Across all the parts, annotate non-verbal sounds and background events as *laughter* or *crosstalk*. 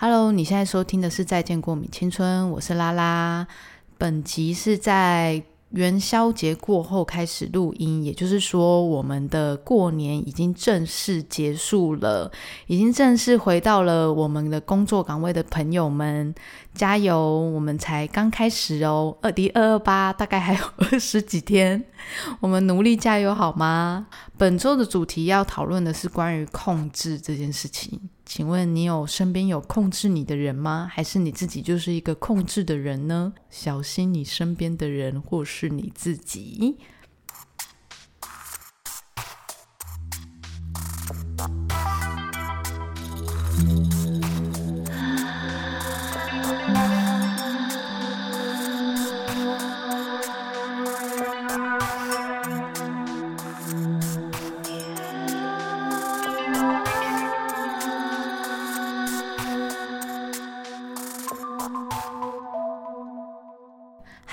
Hello，你现在收听的是《再见过敏青春》，我是拉拉。本集是在元宵节过后开始录音，也就是说，我们的过年已经正式结束了，已经正式回到了我们的工作岗位的朋友们，加油！我们才刚开始哦，二零二二八大概还有 *laughs* 二十几天，我们努力加油好吗？本周的主题要讨论的是关于控制这件事情。请问你有身边有控制你的人吗？还是你自己就是一个控制的人呢？小心你身边的人或是你自己。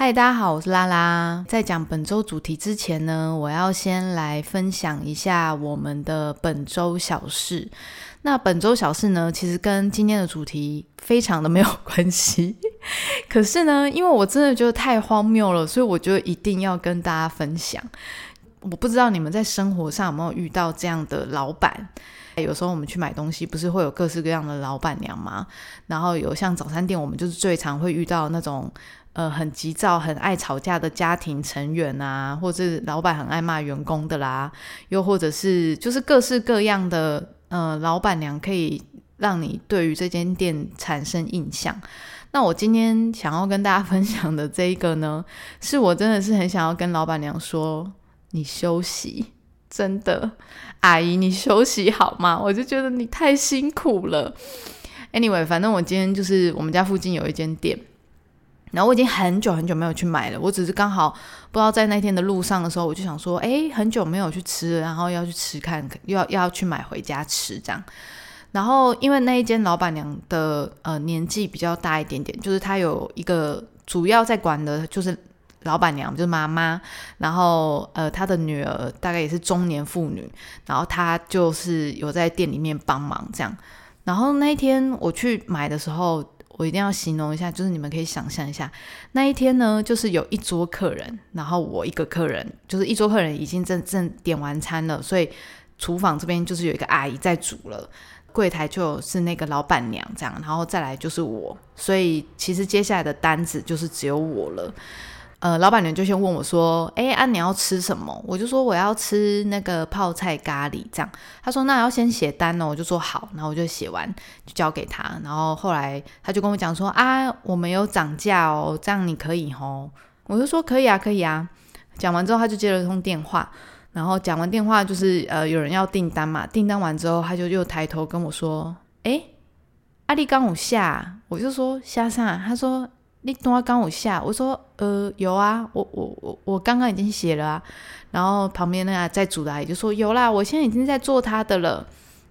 嗨，大家好，我是拉拉。在讲本周主题之前呢，我要先来分享一下我们的本周小事。那本周小事呢，其实跟今天的主题非常的没有关系。*laughs* 可是呢，因为我真的觉得太荒谬了，所以我就一定要跟大家分享。我不知道你们在生活上有没有遇到这样的老板？有时候我们去买东西，不是会有各式各样的老板娘吗？然后有像早餐店，我们就是最常会遇到那种。呃，很急躁、很爱吵架的家庭成员啊，或者老板很爱骂员工的啦，又或者是就是各式各样的呃老板娘，可以让你对于这间店产生印象。那我今天想要跟大家 *laughs* 分享的这一个呢，是我真的是很想要跟老板娘说，你休息，真的，阿姨你休息好吗？我就觉得你太辛苦了。Anyway，反正我今天就是我们家附近有一间店。然后我已经很久很久没有去买了，我只是刚好不知道在那天的路上的时候，我就想说，哎，很久没有去吃，然后要去吃看，又要要去买回家吃这样。然后因为那一间老板娘的呃年纪比较大一点点，就是她有一个主要在管的就是老板娘，就是妈妈，然后呃她的女儿大概也是中年妇女，然后她就是有在店里面帮忙这样。然后那一天我去买的时候。我一定要形容一下，就是你们可以想象一下，那一天呢，就是有一桌客人，然后我一个客人，就是一桌客人已经正正点完餐了，所以厨房这边就是有一个阿姨在煮了，柜台就是那个老板娘这样，然后再来就是我，所以其实接下来的单子就是只有我了。呃，老板娘就先问我说：“哎，啊，你要吃什么？”我就说：“我要吃那个泡菜咖喱。”这样，他说：“那要先写单哦。”我就说：“好。”然后我就写完就交给他。然后后来他就跟我讲说：“啊，我们有涨价哦，这样你可以吼。”我就说：“可以啊，可以啊。”讲完之后，他就接了通电话。然后讲完电话，就是呃，有人要订单嘛。订单完之后，他就又抬头跟我说：“哎，阿力刚我下。”我就说：“下啥？”他说。你等下刚我下，我说呃有啊，我我我我刚刚已经写了啊，然后旁边那个在煮的阿姨就说有啦，我现在已经在做他的了，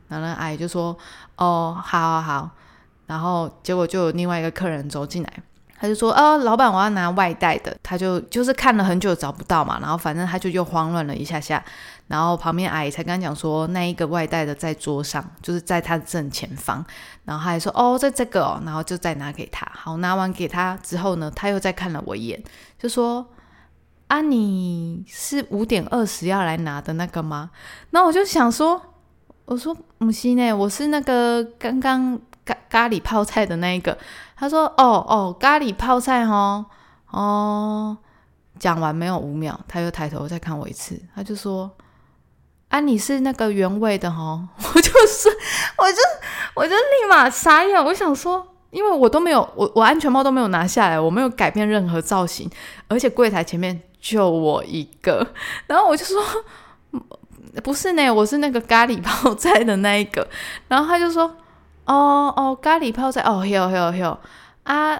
然后那阿姨就说哦好好好，然后结果就有另外一个客人走进来。他就说：“呃，老板，我要拿外带的。”他就就是看了很久找不到嘛，然后反正他就又慌乱了一下下，然后旁边阿姨才跟他讲说：“那一个外带的在桌上，就是在他的正前方。”然后他还说：“哦，在这个。”哦，然后就再拿给他。好，拿完给他之后呢，他又再看了我一眼，就说：“啊，你是五点二十要来拿的那个吗？”那我就想说：“我说母亲呢，我是那个刚刚。”咖咖喱泡菜的那一个，他说：“哦哦，咖喱泡菜哦哦。”讲完没有五秒，他又抬头再看我一次，他就说：“啊，你是那个原味的哦。*laughs* ”我就是，我就我就立马傻眼，我想说，因为我都没有，我我安全帽都没有拿下来，我没有改变任何造型，而且柜台前面就我一个，然后我就说：“不是呢，我是那个咖喱泡菜的那一个。”然后他就说。哦哦，咖喱泡菜哦，有有有啊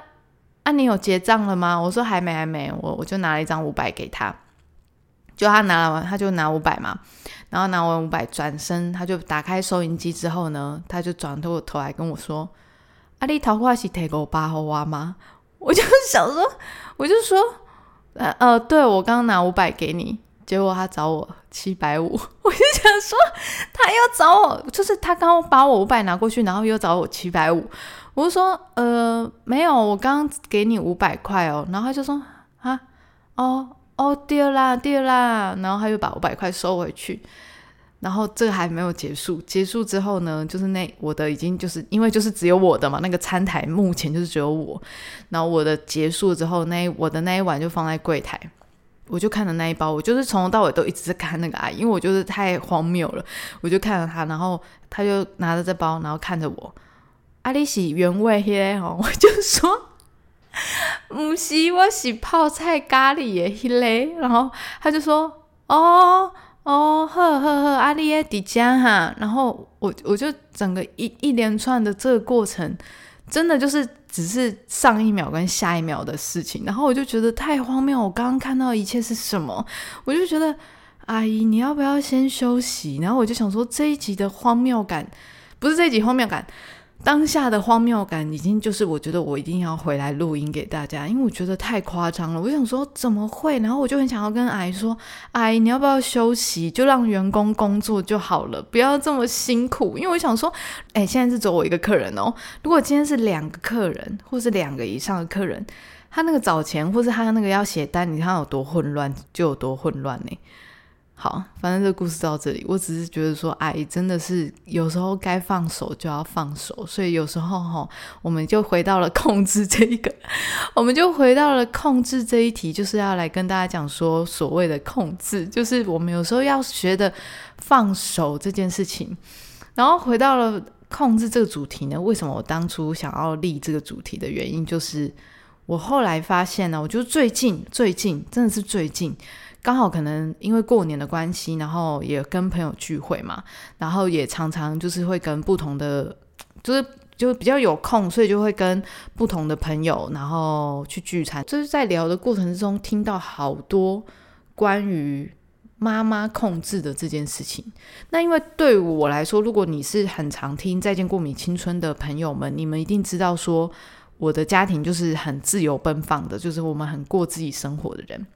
啊！你有结账了吗？我说还没还没，我我就拿了一张五百给他，就他拿了完，他就拿五百嘛，然后拿完五百转身，他就打开收银机之后呢，他就转过头来跟我说：“啊，你桃花是提给我八号娃吗？”我就想说，我就说，呃呃，对我刚刚拿五百给你，结果他找我七百五，*laughs* 我就想说他要找我，就是他刚刚把我五百拿过去，然后又找我七百五，我就说呃没有，我刚刚给你五百块哦，然后他就说啊哦哦对啦对啦，然后他又把五百块收回去。然后这个还没有结束，结束之后呢，就是那我的已经就是因为就是只有我的嘛，那个餐台目前就是只有我。然后我的结束之后，那我的那一碗就放在柜台，我就看着那一包，我就是从头到尾都一直在看那个阿姨，因为我就是太荒谬了，我就看着他，然后他就拿着这包，然后看着我，阿里洗原味嘿哦，*laughs* 我就说，不是，我洗泡菜咖喱耶嘿嘞，然后他就说，哦。哦，呵呵呵，阿丽耶迪加哈，然后我我就整个一一连串的这个过程，真的就是只是上一秒跟下一秒的事情，然后我就觉得太荒谬。我刚刚看到一切是什么？我就觉得阿姨，你要不要先休息？然后我就想说这一集的荒谬感，不是这一集荒谬感。当下的荒谬感已经就是，我觉得我一定要回来录音给大家，因为我觉得太夸张了。我想说怎么会？然后我就很想要跟阿姨说：“阿姨，你要不要休息？就让员工工作就好了，不要这么辛苦。”因为我想说，哎，现在是只有我一个客人哦。如果今天是两个客人，或是两个以上的客人，他那个找钱，或是他那个要写单，你看有多混乱，就有多混乱呢。好，反正这个故事到这里，我只是觉得说，哎真的是有时候该放手就要放手，所以有时候哈，我们就回到了控制这一个，我们就回到了控制这一题，就是要来跟大家讲说，所谓的控制，就是我们有时候要学的放手这件事情。然后回到了控制这个主题呢，为什么我当初想要立这个主题的原因，就是我后来发现呢，我就最近最近真的是最近。刚好可能因为过年的关系，然后也跟朋友聚会嘛，然后也常常就是会跟不同的，就是就比较有空，所以就会跟不同的朋友，然后去聚餐。就是在聊的过程之中，听到好多关于妈妈控制的这件事情。那因为对我来说，如果你是很常听《再见过敏青春》的朋友们，你们一定知道说，我的家庭就是很自由奔放的，就是我们很过自己生活的人。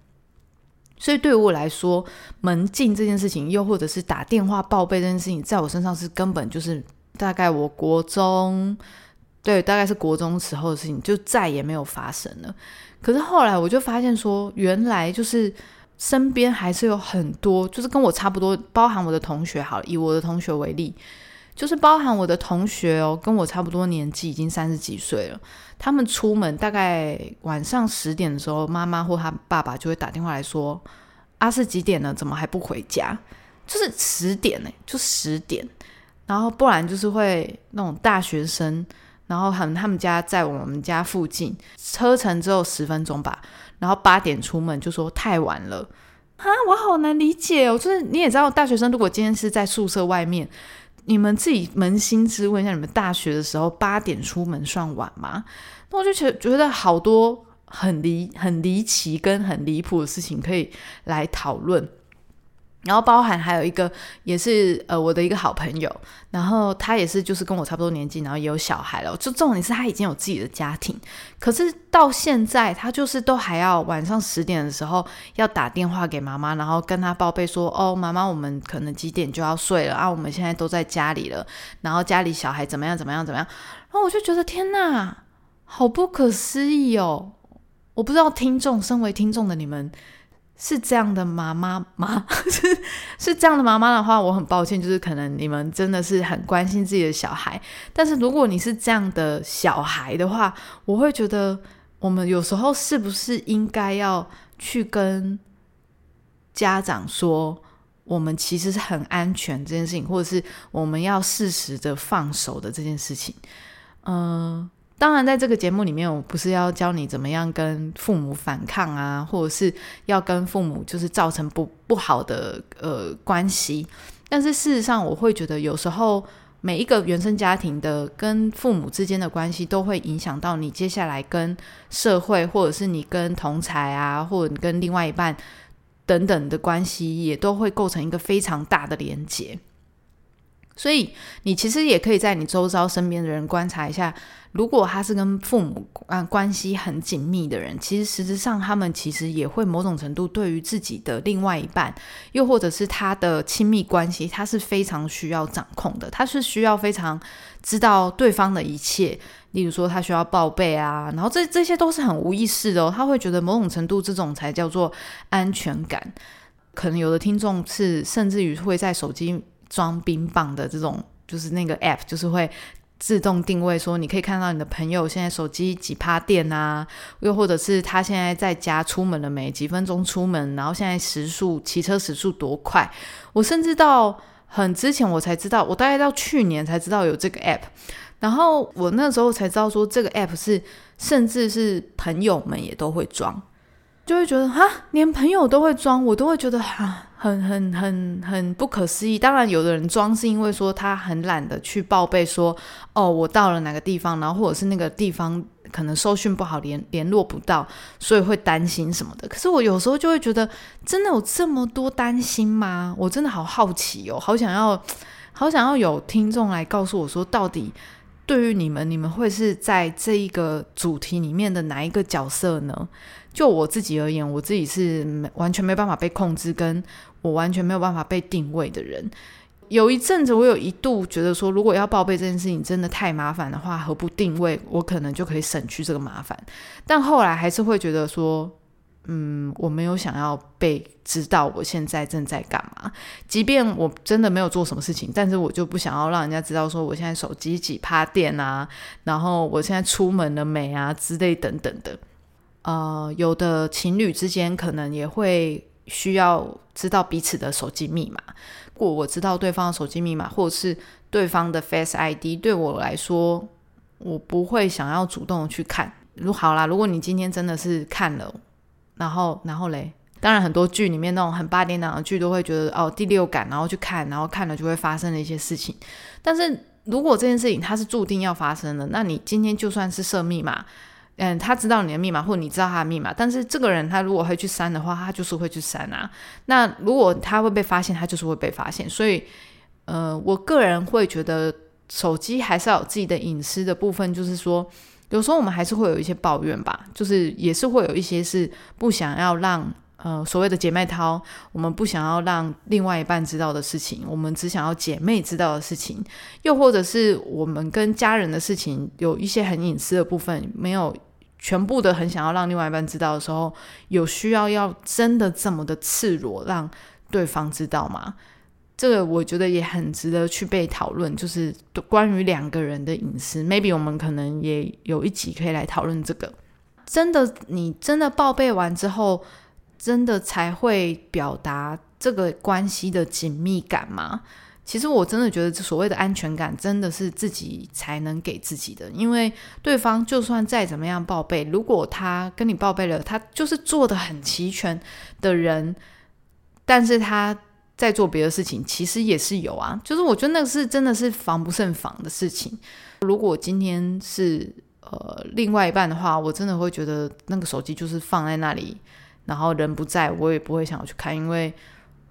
所以对于我来说，门禁这件事情，又或者是打电话报备这件事情，在我身上是根本就是大概我国中，对，大概是国中时候的事情，就再也没有发生了。可是后来我就发现说，原来就是身边还是有很多，就是跟我差不多，包含我的同学，好，以我的同学为例。就是包含我的同学哦，跟我差不多年纪，已经三十几岁了。他们出门大概晚上十点的时候，妈妈或他爸爸就会打电话来说：“阿是几点了？怎么还不回家？”就是十点呢，就十点。然后不然就是会那种大学生，然后很他们家在我们家附近，车程只有十分钟吧。然后八点出门就说太晚了啊！我好难理解哦。就是你也知道，大学生如果今天是在宿舍外面。你们自己扪心自问一下，你们大学的时候八点出门算晚吗？那我就觉觉得好多很离很离奇跟很离谱的事情可以来讨论。然后包含还有一个也是呃我的一个好朋友，然后他也是就是跟我差不多年纪，然后也有小孩了。就重点是他已经有自己的家庭，可是到现在他就是都还要晚上十点的时候要打电话给妈妈，然后跟他报备说：“哦，妈妈，我们可能几点就要睡了啊？我们现在都在家里了，然后家里小孩怎么样怎么样怎么样？”然后我就觉得天哪，好不可思议哦！我不知道听众身为听众的你们。是这样的妈妈 *laughs* 吗？是是这样的妈妈的话，我很抱歉，就是可能你们真的是很关心自己的小孩。但是如果你是这样的小孩的话，我会觉得我们有时候是不是应该要去跟家长说，我们其实是很安全这件事情，或者是我们要适时的放手的这件事情，嗯。当然，在这个节目里面，我不是要教你怎么样跟父母反抗啊，或者是要跟父母就是造成不不好的呃关系。但是事实上，我会觉得有时候每一个原生家庭的跟父母之间的关系，都会影响到你接下来跟社会，或者是你跟同才啊，或者你跟另外一半等等的关系，也都会构成一个非常大的连结。所以你其实也可以在你周遭身边的人观察一下，如果他是跟父母啊关系很紧密的人，其实实质上他们其实也会某种程度对于自己的另外一半，又或者是他的亲密关系，他是非常需要掌控的，他是需要非常知道对方的一切，例如说他需要报备啊，然后这这些都是很无意识的哦，他会觉得某种程度这种才叫做安全感。可能有的听众是甚至于会在手机。装冰棒的这种，就是那个 app，就是会自动定位，说你可以看到你的朋友现在手机几趴电啊，又或者是他现在在家出门了没，几分钟出门，然后现在时速骑车时速多快。我甚至到很之前我才知道，我大概到去年才知道有这个 app，然后我那时候才知道说这个 app 是甚至是朋友们也都会装。就会觉得哈，连朋友都会装，我都会觉得哈，很很很很不可思议。当然，有的人装是因为说他很懒得去报备，说哦，我到了哪个地方，然后或者是那个地方可能收讯不好，联联络不到，所以会担心什么的。可是我有时候就会觉得，真的有这么多担心吗？我真的好好奇哦，好想要，*laughs* 好想要有听众来告诉我说，到底对于你们，你们会是在这一个主题里面的哪一个角色呢？就我自己而言，我自己是完全没办法被控制，跟我完全没有办法被定位的人。有一阵子，我有一度觉得说，如果要报备这件事情真的太麻烦的话，何不定位？我可能就可以省去这个麻烦。但后来还是会觉得说，嗯，我没有想要被知道我现在正在干嘛。即便我真的没有做什么事情，但是我就不想要让人家知道说我现在手机几趴电啊，然后我现在出门了没啊之类等等的。呃，有的情侣之间可能也会需要知道彼此的手机密码。如果我知道对方的手机密码，或者是对方的 Face ID，对我来说，我不会想要主动去看。如好啦，如果你今天真的是看了，然后然后嘞，当然很多剧里面那种很八点档的剧都会觉得哦第六感，然后去看，然后看了就会发生的一些事情。但是如果这件事情它是注定要发生的，那你今天就算是设密码。嗯，他知道你的密码，或者你知道他的密码，但是这个人他如果会去删的话，他就是会去删啊。那如果他会被发现，他就是会被发现。所以，呃，我个人会觉得手机还是要有自己的隐私的部分，就是说，有时候我们还是会有一些抱怨吧，就是也是会有一些是不想要让呃所谓的姐妹淘，我们不想要让另外一半知道的事情，我们只想要姐妹知道的事情，又或者是我们跟家人的事情有一些很隐私的部分没有。全部的很想要让另外一半知道的时候，有需要要真的这么的赤裸让对方知道吗？这个我觉得也很值得去被讨论，就是关于两个人的隐私。Maybe 我们可能也有一集可以来讨论这个。真的，你真的报备完之后，真的才会表达这个关系的紧密感吗？其实我真的觉得，所谓的安全感，真的是自己才能给自己的。因为对方就算再怎么样报备，如果他跟你报备了，他就是做的很齐全的人，但是他在做别的事情，其实也是有啊。就是我觉得那个是真的是防不胜防的事情。如果今天是呃另外一半的话，我真的会觉得那个手机就是放在那里，然后人不在，我也不会想要去看，因为。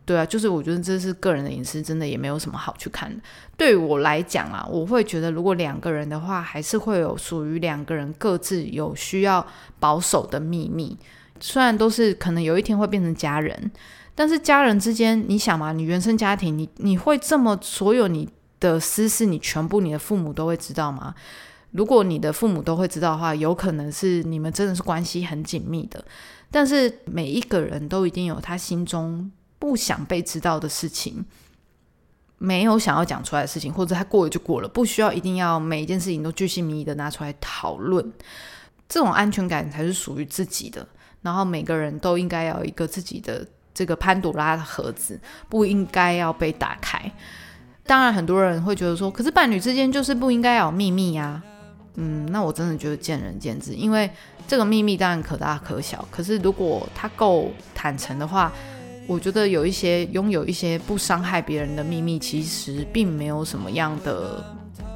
对啊，就是我觉得这是个人的隐私，真的也没有什么好去看的。对我来讲啊，我会觉得如果两个人的话，还是会有属于两个人各自有需要保守的秘密。虽然都是可能有一天会变成家人，但是家人之间，你想嘛，你原生家庭，你你会这么所有你的私事，你全部你的父母都会知道吗？如果你的父母都会知道的话，有可能是你们真的是关系很紧密的。但是每一个人都一定有他心中。不想被知道的事情，没有想要讲出来的事情，或者他过了就过了，不需要一定要每一件事情都巨细靡遗的拿出来讨论。这种安全感才是属于自己的。然后每个人都应该要有一个自己的这个潘朵拉的盒子，不应该要被打开。当然，很多人会觉得说，可是伴侣之间就是不应该有秘密呀。嗯，那我真的觉得见仁见智，因为这个秘密当然可大可小，可是如果他够坦诚的话。我觉得有一些拥有一些不伤害别人的秘密，其实并没有什么样的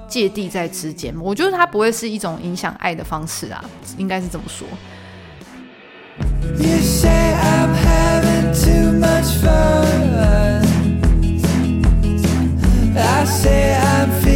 芥蒂在之间。我觉得它不会是一种影响爱的方式啊，应该是这么说。I say I'm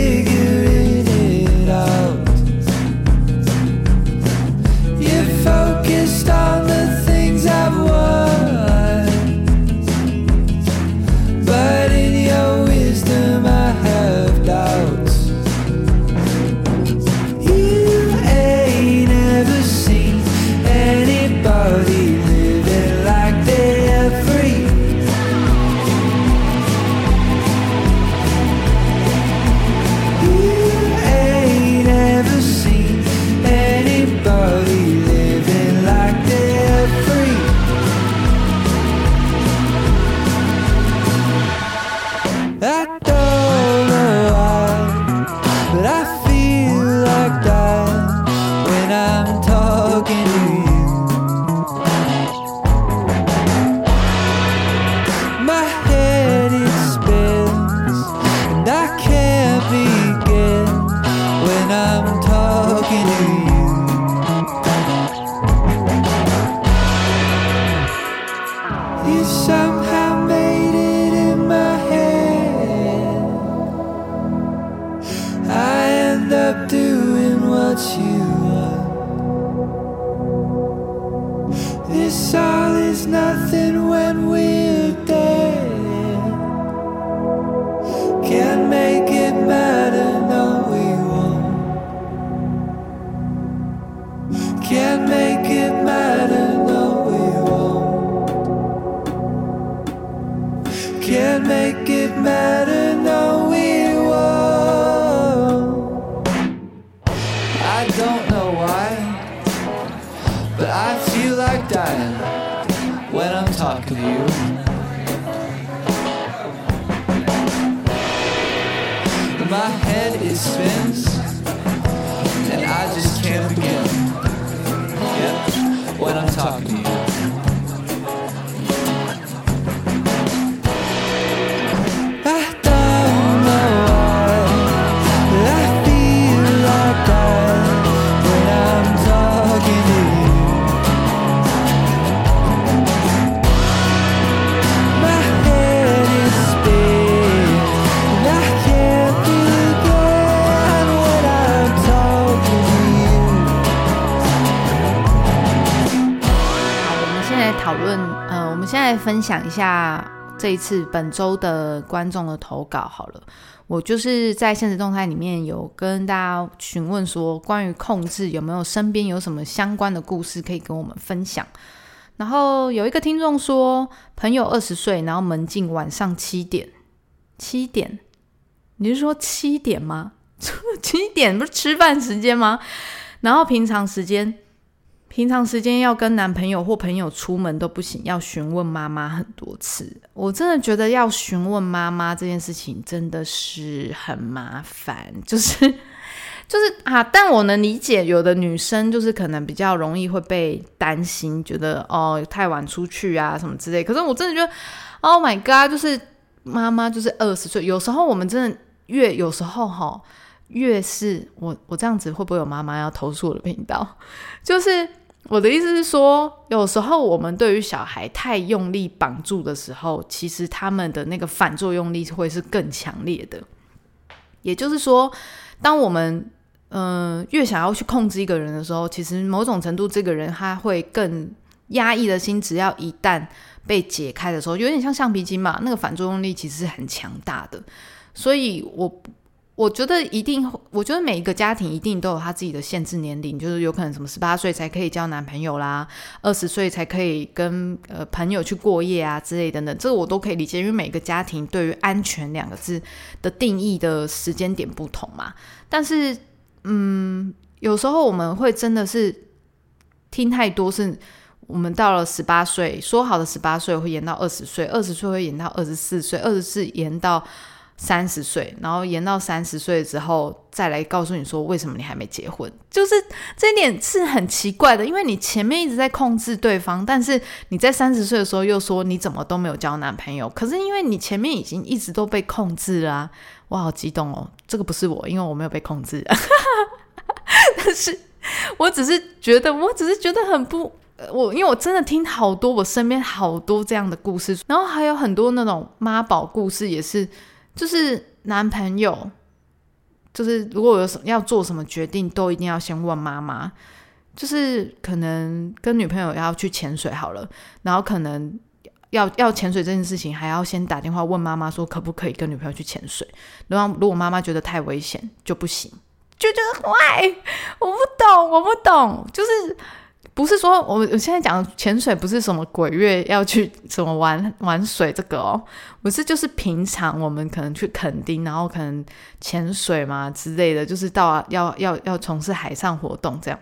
分享一下这一次本周的观众的投稿好了。我就是在现实动态里面有跟大家询问说，关于控制有没有身边有什么相关的故事可以跟我们分享。然后有一个听众说，朋友二十岁，然后门禁晚上七点，七点，你是说七点吗？*laughs* 七点不是吃饭时间吗？然后平常时间平常时间要跟男朋友或朋友出门都不行，要询问妈妈很多次。我真的觉得要询问妈妈这件事情真的是很麻烦，就是 *laughs* 就是啊，但我能理解有的女生就是可能比较容易会被担心，觉得哦太晚出去啊什么之类。可是我真的觉得，Oh my God，就是妈妈就是二十岁，有时候我们真的越有时候哈。越是我我这样子会不会有妈妈要投诉我的频道？*laughs* 就是我的意思是说，有时候我们对于小孩太用力绑住的时候，其实他们的那个反作用力会是更强烈的。也就是说，当我们嗯、越想要去控制一个人的时候，其实某种程度这个人他会更压抑的心，只要一旦被解开的时候，有点像橡皮筋嘛，那个反作用力其实是很强大的。所以我我觉得一定，我觉得每一个家庭一定都有他自己的限制年龄，就是有可能什么十八岁才可以交男朋友啦，二十岁才可以跟呃朋友去过夜啊之类等等，这个我都可以理解，因为每个家庭对于安全两个字的定义的时间点不同嘛。但是，嗯，有时候我们会真的是听太多，是我们到了十八岁，说好的十八岁会延到二十岁，二十岁会延到二十四岁，二十四延到。三十岁，然后延到三十岁之后，再来告诉你说为什么你还没结婚，就是这一点是很奇怪的，因为你前面一直在控制对方，但是你在三十岁的时候又说你怎么都没有交男朋友，可是因为你前面已经一直都被控制啦、啊，我好激动哦，这个不是我，因为我没有被控制，*laughs* 但是我只是觉得，我只是觉得很不。我因为我真的听好多我身边好多这样的故事，然后还有很多那种妈宝故事也是。就是男朋友，就是如果有什么要做什么决定，都一定要先问妈妈。就是可能跟女朋友要去潜水好了，然后可能要要潜水这件事情，还要先打电话问妈妈说可不可以跟女朋友去潜水。然后如果妈妈觉得太危险就不行，就觉得坏，我不懂，我不懂，就是不是说我我现在讲潜水不是什么鬼月要去什么玩玩水这个哦，不是就是平常我们可能去垦丁，然后可能潜水嘛之类的，就是到要要要从事海上活动这样。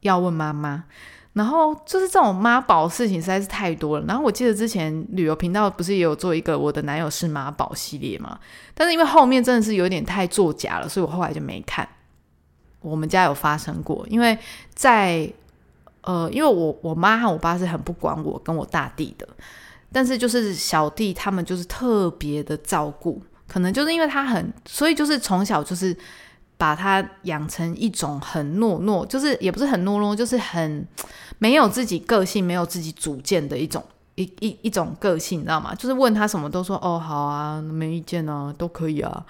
要问妈妈，然后就是这种妈宝事情实在是太多了。然后我记得之前旅游频道不是也有做一个我的男友是妈宝系列嘛？但是因为后面真的是有点太作假了，所以我后来就没看。我们家有发生过，因为在呃，因为我我妈和我爸是很不管我跟我大弟的，但是就是小弟他们就是特别的照顾，可能就是因为他很，所以就是从小就是。把他养成一种很懦弱，就是也不是很懦弱，就是很没有自己个性、没有自己主见的一种一一一种个性，你知道吗？就是问他什么都说哦好啊，没意见啊，都可以啊。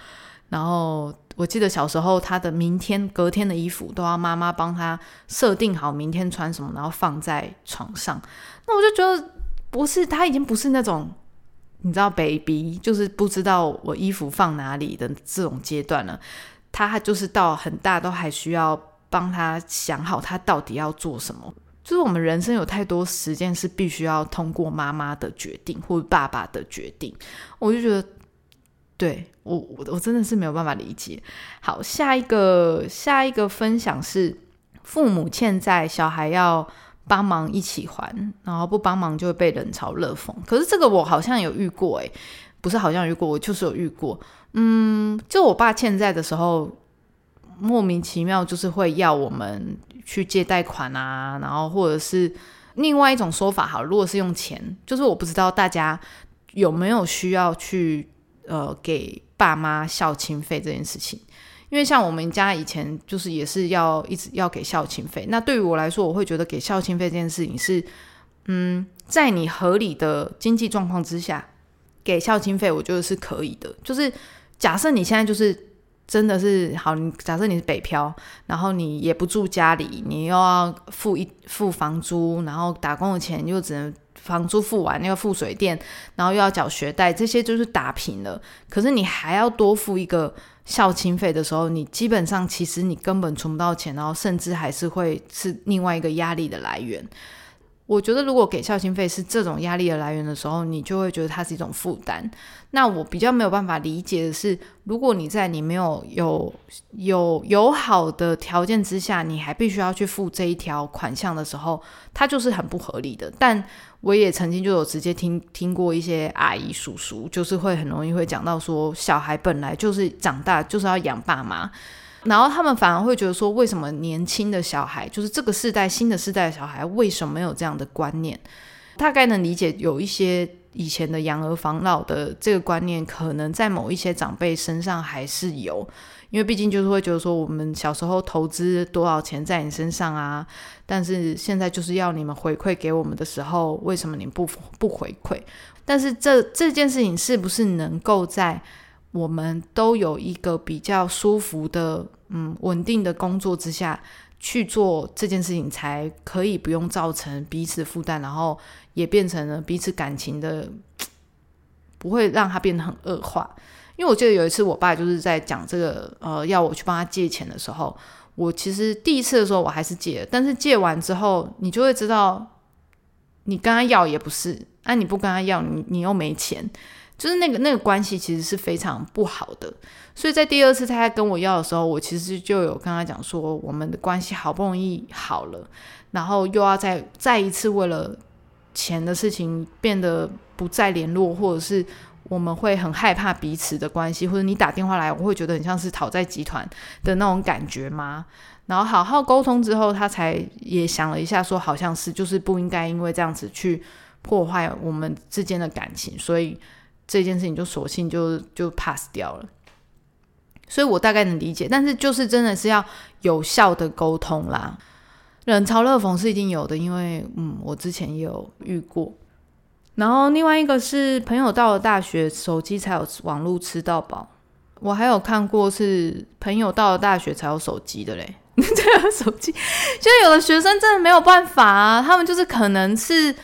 然后我记得小时候他的明天隔天的衣服都要妈妈帮他设定好明天穿什么，然后放在床上。那我就觉得不是他已经不是那种你知道 baby，就是不知道我衣服放哪里的这种阶段了。他就是到很大都还需要帮他想好他到底要做什么，就是我们人生有太多时间是必须要通过妈妈的决定或爸爸的决定，我就觉得对我我我真的是没有办法理解。好，下一个下一个分享是父母欠债，小孩要帮忙一起还，然后不帮忙就会被冷嘲热讽。可是这个我好像有遇过，诶，不是好像遇过，我就是有遇过。嗯，就我爸欠债的时候，莫名其妙就是会要我们去借贷款啊，然后或者是另外一种说法，好，如果是用钱，就是我不知道大家有没有需要去呃给爸妈孝亲费这件事情，因为像我们家以前就是也是要一直要给孝亲费，那对于我来说，我会觉得给孝亲费这件事情是，嗯，在你合理的经济状况之下给孝亲费，我觉得是可以的，就是。假设你现在就是真的是好，假设你是北漂，然后你也不住家里，你又要付一付房租，然后打工的钱又只能房租付完，又要付水电，然后又要缴学贷，这些就是打平了。可是你还要多付一个孝亲费的时候，你基本上其实你根本存不到钱，然后甚至还是会是另外一个压力的来源。我觉得，如果给孝心费是这种压力的来源的时候，你就会觉得它是一种负担。那我比较没有办法理解的是，如果你在你没有有有友好的条件之下，你还必须要去付这一条款项的时候，它就是很不合理的。但我也曾经就有直接听听过一些阿姨叔叔，就是会很容易会讲到说，小孩本来就是长大就是要养爸妈。然后他们反而会觉得说，为什么年轻的小孩，就是这个世代新的世代的小孩，为什么没有这样的观念？大概能理解，有一些以前的养儿防老的这个观念，可能在某一些长辈身上还是有，因为毕竟就是会觉得说，我们小时候投资多少钱在你身上啊，但是现在就是要你们回馈给我们的时候，为什么你不不回馈？但是这这件事情是不是能够在？我们都有一个比较舒服的、嗯稳定的工作之下去做这件事情，才可以不用造成彼此负担，然后也变成了彼此感情的，不会让它变得很恶化。因为我记得有一次，我爸就是在讲这个，呃，要我去帮他借钱的时候，我其实第一次的时候我还是借，但是借完之后，你就会知道，你跟他要也不是，那你不跟他要，你你又没钱。就是那个那个关系其实是非常不好的，所以在第二次他在跟我要的时候，我其实就有跟他讲说，我们的关系好不容易好了，然后又要再再一次为了钱的事情变得不再联络，或者是我们会很害怕彼此的关系，或者你打电话来，我会觉得很像是讨债集团的那种感觉吗？然后好好沟通之后，他才也想了一下，说好像是就是不应该因为这样子去破坏我们之间的感情，所以。这件事情就索性就就 pass 掉了，所以我大概能理解，但是就是真的是要有效的沟通啦。冷嘲热讽是一定有的，因为嗯，我之前也有遇过。然后另外一个是朋友到了大学，手机才有网络吃到饱，我还有看过是朋友到了大学才有手机的嘞，对啊，手机，就有的学生真的没有办法啊，他们就是可能是，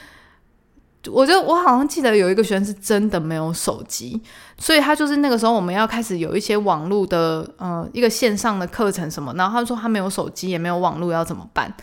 我就我好像记得有一个学生是真的没有手机，所以他就是那个时候我们要开始有一些网络的呃一个线上的课程什么，然后他说他没有手机也没有网络要怎么办？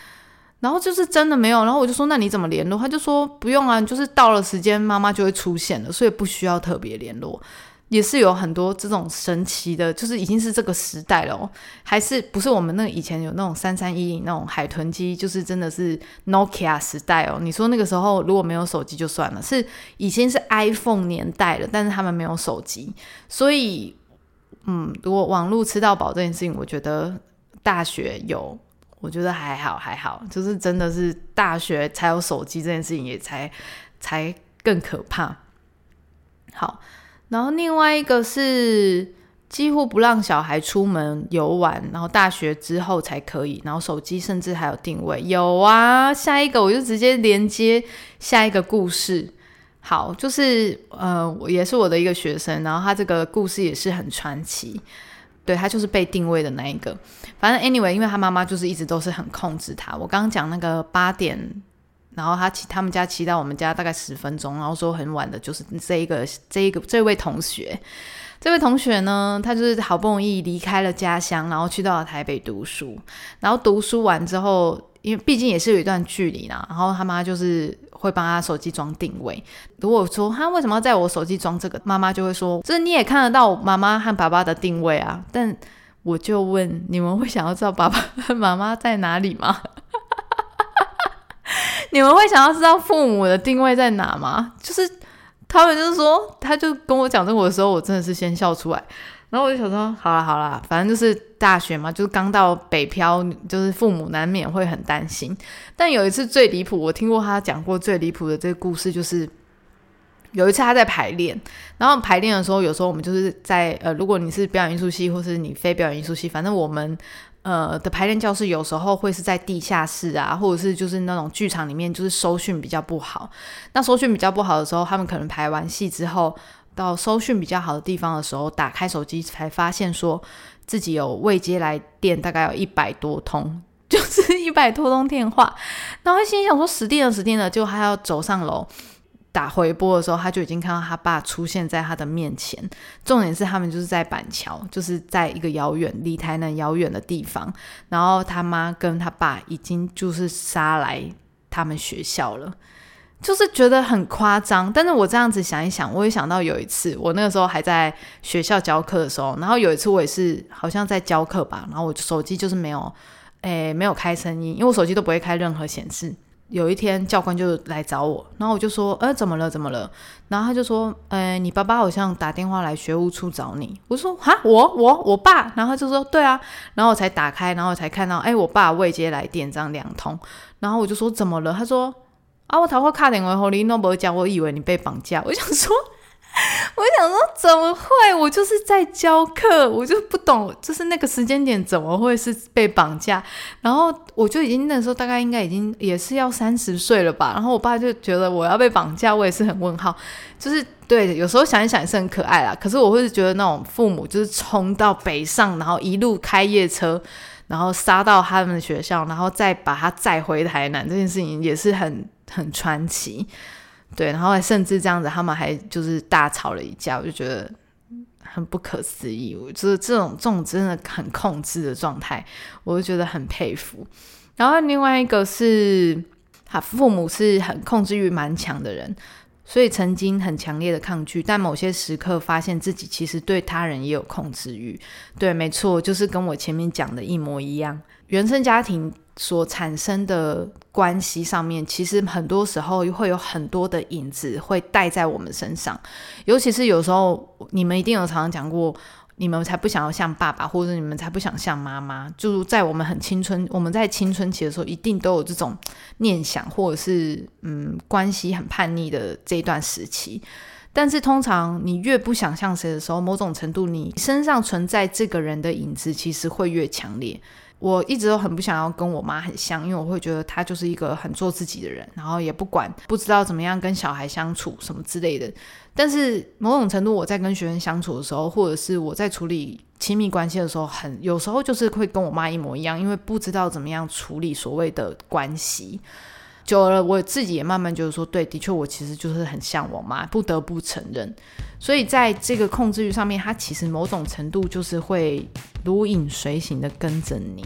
然后就是真的没有，然后我就说那你怎么联络？他就说不用啊，就是到了时间妈妈就会出现了，所以不需要特别联络。也是有很多这种神奇的，就是已经是这个时代了哦，还是不是我们那以前有那种三三一零那种海豚机，就是真的是 Nokia 时代哦。你说那个时候如果没有手机就算了，是已经是 iPhone 年代了，但是他们没有手机，所以嗯，如果网络吃到饱这件事情，我觉得大学有，我觉得还好还好，就是真的是大学才有手机这件事情也才才更可怕。好。然后另外一个是几乎不让小孩出门游玩，然后大学之后才可以，然后手机甚至还有定位。有啊，下一个我就直接连接下一个故事。好，就是呃，也是我的一个学生，然后他这个故事也是很传奇。对他就是被定位的那一个。反正 anyway，因为他妈妈就是一直都是很控制他。我刚刚讲那个八点。然后他骑他们家骑到我们家大概十分钟，然后说很晚的，就是这一个这一个这位同学，这位同学呢，他就是好不容易离开了家乡，然后去到了台北读书，然后读书完之后，因为毕竟也是有一段距离啦，然后他妈就是会帮他手机装定位。如果说他为什么要在我手机装这个，妈妈就会说，这你也看得到妈妈和爸爸的定位啊。但我就问，你们会想要知道爸爸和妈妈在哪里吗？*laughs* 你们会想要知道父母的定位在哪吗？就是他们就是说，他就跟我讲这个的时候，我真的是先笑出来。然后我就想说，好了好了，反正就是大学嘛，就是刚到北漂，就是父母难免会很担心。但有一次最离谱，我听过他讲过最离谱的这个故事，就是有一次他在排练，然后排练的时候，有时候我们就是在呃，如果你是表演艺术系，或是你非表演艺术系，反正我们。呃的排练教室有时候会是在地下室啊，或者是就是那种剧场里面，就是收讯比较不好。那收讯比较不好的时候，他们可能排完戏之后，到收讯比较好的地方的时候，打开手机才发现说自己有未接来电，大概有一百多通，*laughs* 就是一百多通电话。然后心想说死定了，死定了，就他要走上楼。打回拨的时候，他就已经看到他爸出现在他的面前。重点是他们就是在板桥，就是在一个遥远、离台南遥远的地方。然后他妈跟他爸已经就是杀来他们学校了，就是觉得很夸张。但是我这样子想一想，我也想到有一次，我那个时候还在学校教课的时候，然后有一次我也是好像在教课吧，然后我手机就是没有，诶，没有开声音，因为我手机都不会开任何显示。有一天教官就来找我，然后我就说：“呃，怎么了？怎么了？”然后他就说：“呃，你爸爸好像打电话来学务处找你。”我说：“哈，我我我爸。”然后他就说：“对啊。”然后我才打开，然后才看到，哎，我爸未接来电这样两通。然后我就说：“怎么了？”他说：“啊，我头发卡点为后你弄不讲，我以为你被绑架。”我想说。*laughs* 我想说，怎么会？我就是在教课，我就不懂，就是那个时间点怎么会是被绑架？然后我就已经那时候大概应该已经也是要三十岁了吧。然后我爸就觉得我要被绑架，我也是很问号。就是对，有时候想一想也是很可爱啦。可是我会觉得那种父母就是冲到北上，然后一路开夜车，然后杀到他们的学校，然后再把他载回台南，这件事情也是很很传奇。对，然后甚至这样子，他们还就是大吵了一架，我就觉得很不可思议。我就是这种这种真的很控制的状态，我就觉得很佩服。然后另外一个是，他父母是很控制欲蛮强的人，所以曾经很强烈的抗拒，但某些时刻发现自己其实对他人也有控制欲。对，没错，就是跟我前面讲的一模一样，原生家庭。所产生的关系上面，其实很多时候会有很多的影子会带在我们身上，尤其是有时候你们一定有常常讲过，你们才不想要像爸爸，或者你们才不想像妈妈。就是在我们很青春，我们在青春期的时候，一定都有这种念想，或者是嗯关系很叛逆的这一段时期。但是通常你越不想像谁的时候，某种程度你身上存在这个人的影子，其实会越强烈。我一直都很不想要跟我妈很像，因为我会觉得她就是一个很做自己的人，然后也不管不知道怎么样跟小孩相处什么之类的。但是某种程度，我在跟学生相处的时候，或者是我在处理亲密关系的时候，很有时候就是会跟我妈一模一样，因为不知道怎么样处理所谓的关系。久了，我自己也慢慢就是说，对，的确，我其实就是很像我妈，不得不承认。所以在这个控制欲上面，它其实某种程度就是会如影随形的跟着你。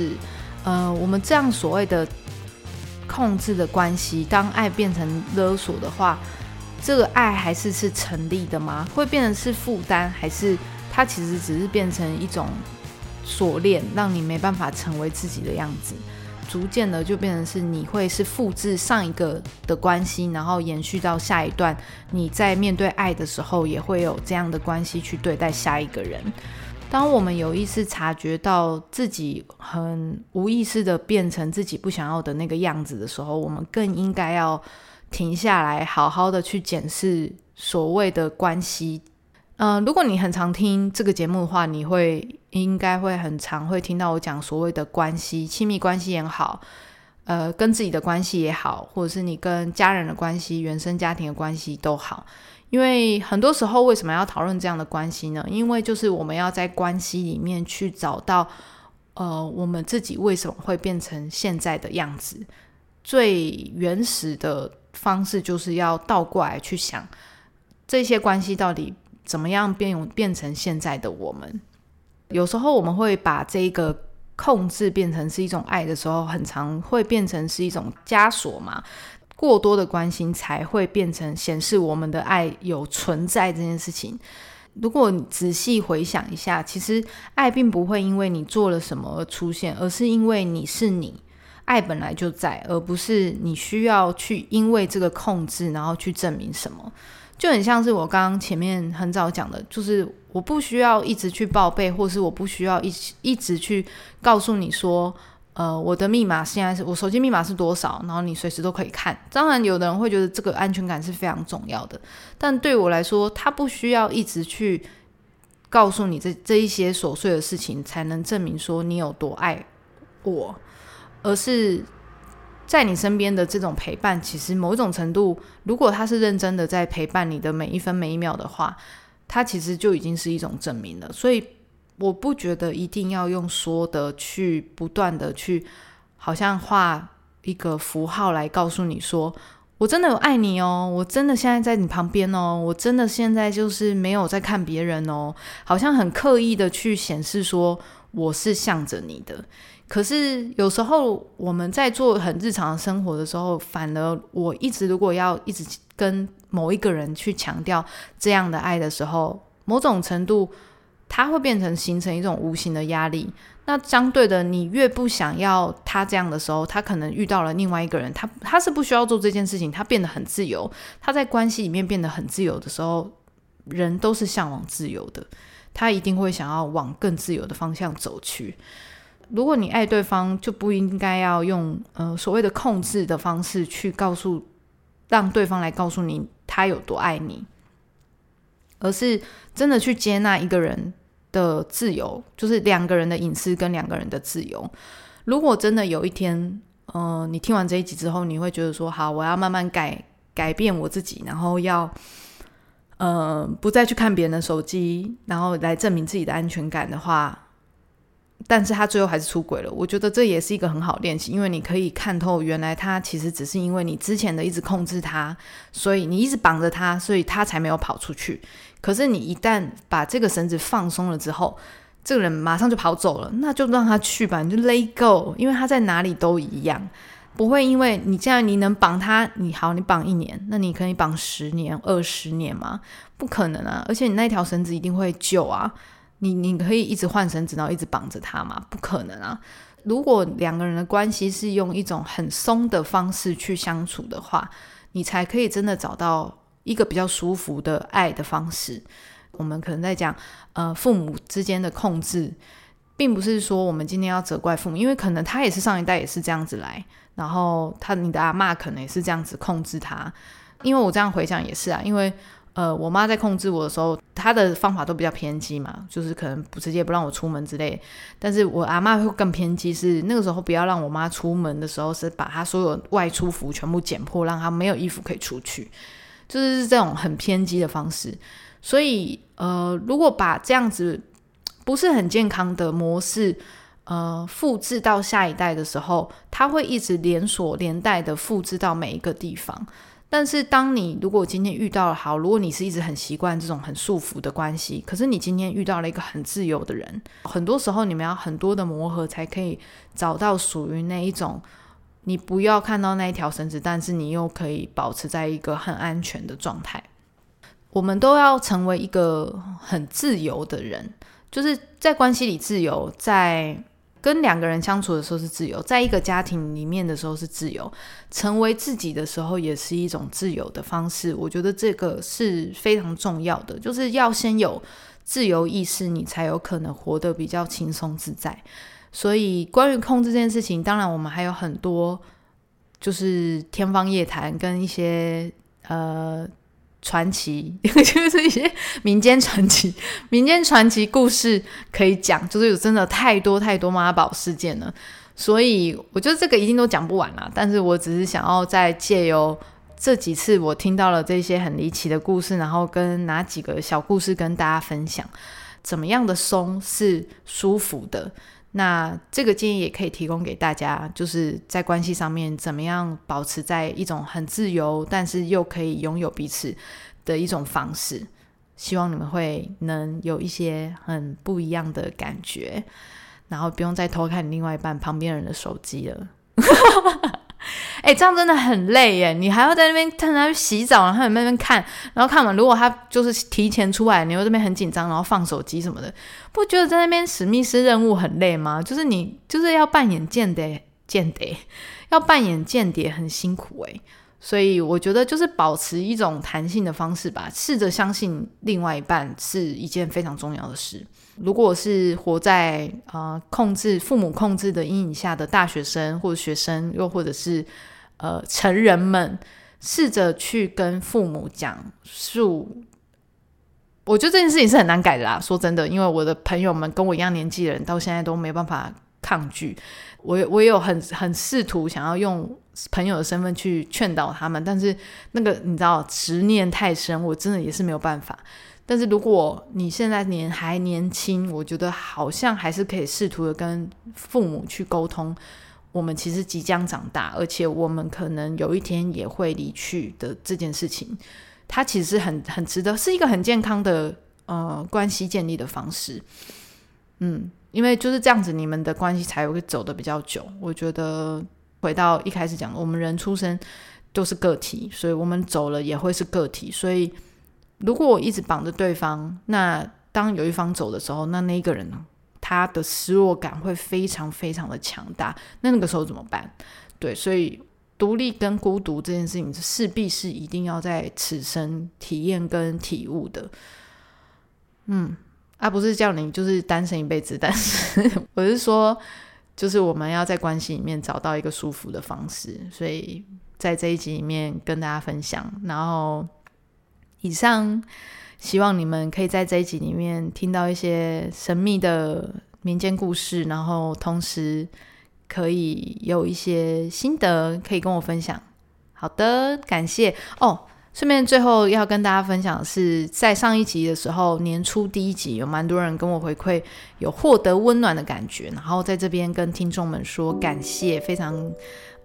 是，呃，我们这样所谓的控制的关系，当爱变成勒索的话，这个爱还是是成立的吗？会变成是负担，还是它其实只是变成一种锁链，让你没办法成为自己的样子？逐渐的就变成是你会是复制上一个的关系，然后延续到下一段。你在面对爱的时候，也会有这样的关系去对待下一个人。当我们有意识察觉到自己很无意识的变成自己不想要的那个样子的时候，我们更应该要停下来，好好的去检视所谓的关系。嗯、如果你很常听这个节目的话，你会应该会很常会听到我讲所谓的关系，亲密关系也好，呃，跟自己的关系也好，或者是你跟家人的关系、原生家庭的关系都好。因为很多时候为什么要讨论这样的关系呢？因为就是我们要在关系里面去找到，呃，我们自己为什么会变成现在的样子。最原始的方式就是要倒过来去想，这些关系到底怎么样变变成现在的我们。有时候我们会把这个控制变成是一种爱的时候，很常会变成是一种枷锁嘛。过多的关心才会变成显示我们的爱有存在这件事情。如果你仔细回想一下，其实爱并不会因为你做了什么而出现，而是因为你是你，爱本来就在，而不是你需要去因为这个控制，然后去证明什么。就很像是我刚刚前面很早讲的，就是我不需要一直去报备，或是我不需要一一直去告诉你说，呃，我的密码现在是我手机密码是多少，然后你随时都可以看。当然，有的人会觉得这个安全感是非常重要的，但对我来说，他不需要一直去告诉你这这一些琐碎的事情，才能证明说你有多爱我，而是在你身边的这种陪伴，其实某一种程度，如果他是认真的在陪伴你的每一分每一秒的话，他其实就已经是一种证明了。所以我不觉得一定要用说的去不断的去，好像画一个符号来告诉你说。我真的有爱你哦，我真的现在在你旁边哦，我真的现在就是没有在看别人哦，好像很刻意的去显示说我是向着你的。可是有时候我们在做很日常生活的时候，反而我一直如果要一直跟某一个人去强调这样的爱的时候，某种程度它会变成形成一种无形的压力。那相对的，你越不想要他这样的时候，他可能遇到了另外一个人，他他是不需要做这件事情，他变得很自由。他在关系里面变得很自由的时候，人都是向往自由的，他一定会想要往更自由的方向走去。如果你爱对方，就不应该要用呃所谓的控制的方式去告诉让对方来告诉你他有多爱你，而是真的去接纳一个人。的自由就是两个人的隐私跟两个人的自由。如果真的有一天，呃，你听完这一集之后，你会觉得说，好，我要慢慢改改变我自己，然后要，呃，不再去看别人的手机，然后来证明自己的安全感的话。但是他最后还是出轨了，我觉得这也是一个很好练习，因为你可以看透，原来他其实只是因为你之前的一直控制他，所以你一直绑着他，所以他才没有跑出去。可是你一旦把这个绳子放松了之后，这个人马上就跑走了，那就让他去吧，你就 let go，因为他在哪里都一样，不会因为你这样你能绑他，你好，你绑一年，那你可以绑十年、二十年吗？不可能啊！而且你那条绳子一定会旧啊。你你可以一直换绳子，然后一直绑着他吗？不可能啊！如果两个人的关系是用一种很松的方式去相处的话，你才可以真的找到一个比较舒服的爱的方式。我们可能在讲，呃，父母之间的控制，并不是说我们今天要责怪父母，因为可能他也是上一代也是这样子来，然后他你的阿妈可能也是这样子控制他。因为我这样回想也是啊，因为。呃，我妈在控制我的时候，她的方法都比较偏激嘛，就是可能不直接不让我出门之类。但是我阿妈会更偏激，是那个时候不要让我妈出门的时候，是把她所有外出服全部剪破，让她没有衣服可以出去，就是这种很偏激的方式。所以，呃，如果把这样子不是很健康的模式，呃，复制到下一代的时候，它会一直连锁连带的复制到每一个地方。但是，当你如果今天遇到了好，如果你是一直很习惯这种很束缚的关系，可是你今天遇到了一个很自由的人，很多时候你们要很多的磨合，才可以找到属于那一种，你不要看到那一条绳子，但是你又可以保持在一个很安全的状态。我们都要成为一个很自由的人，就是在关系里自由，在。跟两个人相处的时候是自由，在一个家庭里面的时候是自由，成为自己的时候也是一种自由的方式。我觉得这个是非常重要的，就是要先有自由意识，你才有可能活得比较轻松自在。所以，关于控制这件事情，当然我们还有很多就是天方夜谭跟一些呃。传奇就是一些民间传奇、民间传奇故事可以讲，就是有真的太多太多妈宝事件了，所以我觉得这个一定都讲不完啦。但是我只是想要再借由这几次我听到了这些很离奇的故事，然后跟哪几个小故事跟大家分享，怎么样的松是舒服的。那这个建议也可以提供给大家，就是在关系上面怎么样保持在一种很自由，但是又可以拥有彼此的一种方式。希望你们会能有一些很不一样的感觉，然后不用再偷看另外一半旁边人的手机了。*laughs* *laughs* 哎，这样真的很累耶！你还要在那边看他去洗澡，然后在那边看，然后看完，如果他就是提前出来，你又这边很紧张，然后放手机什么的，不觉得在那边史密斯任务很累吗？就是你就是要扮演间谍，间谍要扮演间谍很辛苦诶。所以我觉得就是保持一种弹性的方式吧，试着相信另外一半是一件非常重要的事。如果是活在呃控制父母控制的阴影下的大学生或者学生，又或者是呃成人们，试着去跟父母讲述，我觉得这件事情是很难改的啦。说真的，因为我的朋友们跟我一样年纪的人，到现在都没办法抗拒。我我也有很很试图想要用朋友的身份去劝导他们，但是那个你知道执念太深，我真的也是没有办法。但是如果你现在年还年轻，我觉得好像还是可以试图的跟父母去沟通，我们其实即将长大，而且我们可能有一天也会离去的这件事情，它其实很 *laughs* 很值得，是一个很健康的呃关系建立的方式。嗯，因为就是这样子，你们的关系才会走得比较久。我觉得回到一开始讲，我们人出生都是个体，所以我们走了也会是个体，所以。如果我一直绑着对方，那当有一方走的时候，那那个人？他的失落感会非常非常的强大。那那个时候怎么办？对，所以独立跟孤独这件事情，势必是一定要在此生体验跟体悟的。嗯，而不是叫你就是单身一辈子，但是 *laughs* 我是说，就是我们要在关系里面找到一个舒服的方式。所以在这一集里面跟大家分享，然后。以上，希望你们可以在这一集里面听到一些神秘的民间故事，然后同时可以有一些心得可以跟我分享。好的，感谢哦。顺便最后要跟大家分享的是，在上一集的时候，年初第一集有蛮多人跟我回馈，有获得温暖的感觉，然后在这边跟听众们说感谢，非常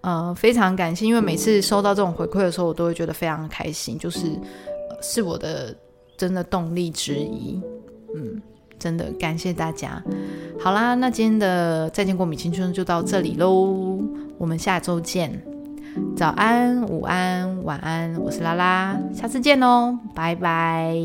呃非常感谢，因为每次收到这种回馈的时候，我都会觉得非常开心，就是。是我的真的动力之一，嗯，真的感谢大家。好啦，那今天的再见过米青春就到这里喽，我们下周见，早安、午安、晚安，我是拉拉，下次见哦，拜拜。